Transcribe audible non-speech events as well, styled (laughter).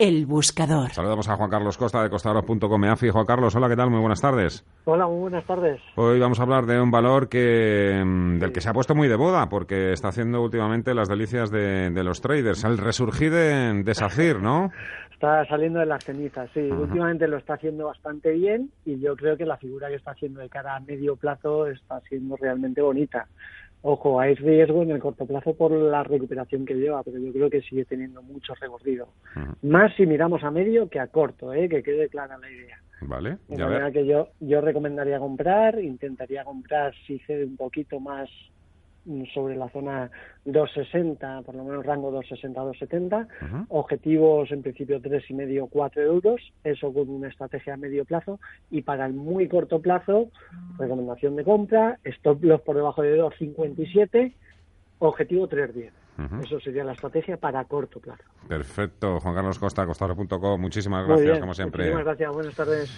El buscador. Saludamos a Juan Carlos Costa de costadoros.com. AFI. Juan Carlos, hola, ¿qué tal? Muy buenas tardes. Hola, muy buenas tardes. Hoy vamos a hablar de un valor que mm, del que se ha puesto muy de moda porque está haciendo últimamente las delicias de, los traders. El resurgir de, de SACIR, ¿no? (laughs) Está saliendo de las cenizas, sí. Últimamente lo está haciendo bastante bien y yo creo que la figura que está haciendo de cara a medio plazo está siendo realmente bonita. Ojo, hay riesgo en el corto plazo por la recuperación que lleva, pero yo creo que sigue teniendo mucho recorrido. Más si miramos a medio que a corto, ¿eh? que quede clara la idea. Vale, De manera que yo, yo recomendaría comprar, intentaría comprar si cede un poquito más sobre la zona 260, por lo menos rango 260-270, objetivos en principio tres y medio 4 euros, eso con una estrategia a medio plazo, y para el muy corto plazo, recomendación de compra, stop loss por debajo de 257, objetivo 310. Eso sería la estrategia para corto plazo. Perfecto. Juan Carlos Costa, costado.com. Muchísimas gracias, como siempre. Muchísimas gracias. Buenas tardes.